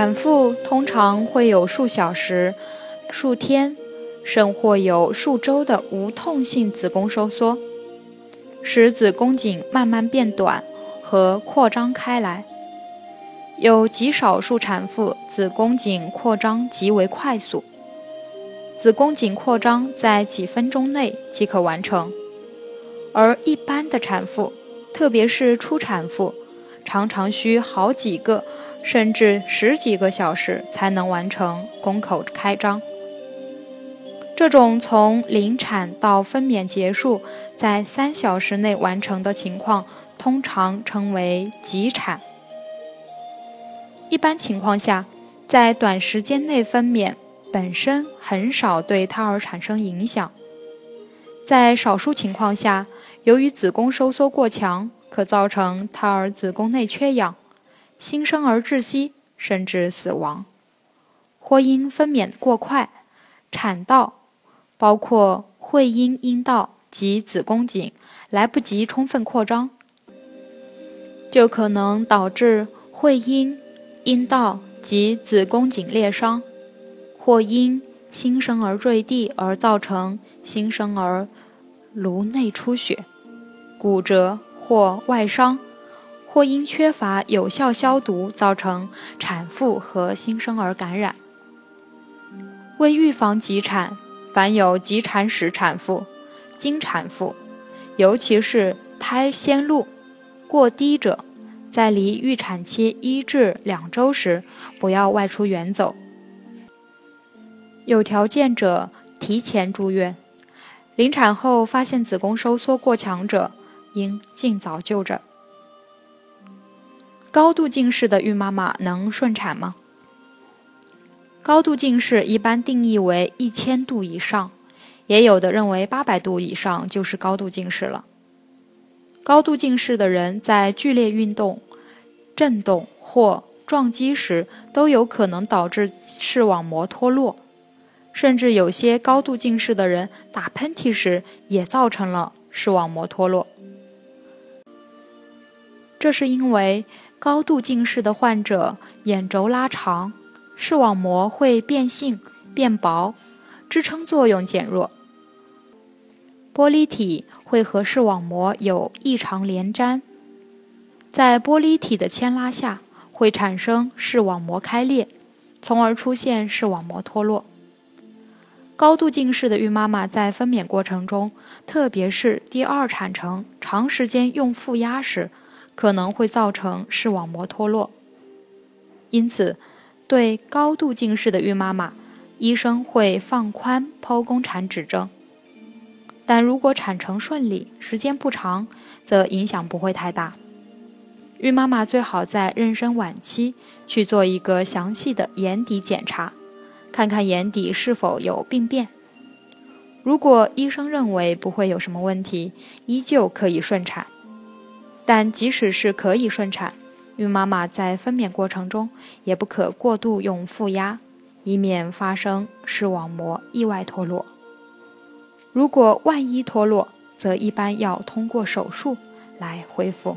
产妇通常会有数小时、数天，甚或有数周的无痛性子宫收缩，使子宫颈慢慢变短和扩张开来。有极少数产妇子宫颈扩张极为快速，子宫颈扩张在几分钟内即可完成，而一般的产妇，特别是初产妇，常常需好几个。甚至十几个小时才能完成宫口开张。这种从临产到分娩结束在三小时内完成的情况，通常称为急产。一般情况下，在短时间内分娩本身很少对胎儿产生影响。在少数情况下，由于子宫收缩过强，可造成胎儿子宫内缺氧。新生儿窒息甚至死亡，或因分娩过快，产道包括会阴阴道及子宫颈来不及充分扩张，就可能导致会阴阴道及子宫颈裂伤，或因新生儿坠地而造成新生儿颅内出血、骨折或外伤。或因缺乏有效消毒，造成产妇和新生儿感染。为预防急产，凡有急产史产妇、经产妇，尤其是胎先露过低者，在离预产期一至两周时，不要外出远走。有条件者提前住院。临产后发现子宫收缩过强者，应尽早就诊。高度近视的孕妈妈能顺产吗？高度近视一般定义为一千度以上，也有的认为八百度以上就是高度近视了。高度近视的人在剧烈运动、震动或撞击时，都有可能导致视网膜脱落，甚至有些高度近视的人打喷嚏时也造成了视网膜脱落。这是因为。高度近视的患者眼轴拉长，视网膜会变性变薄，支撑作用减弱，玻璃体会和视网膜有异常连粘，在玻璃体的牵拉下会产生视网膜开裂，从而出现视网膜脱落。高度近视的孕妈妈在分娩过程中，特别是第二产程长时间用负压时。可能会造成视网膜脱落，因此，对高度近视的孕妈妈，医生会放宽剖宫产指征。但如果产程顺利，时间不长，则影响不会太大。孕妈妈最好在妊娠晚期去做一个详细的眼底检查，看看眼底是否有病变。如果医生认为不会有什么问题，依旧可以顺产。但即使是可以顺产，孕妈妈在分娩过程中也不可过度用负压，以免发生视网膜意外脱落。如果万一脱落，则一般要通过手术来恢复。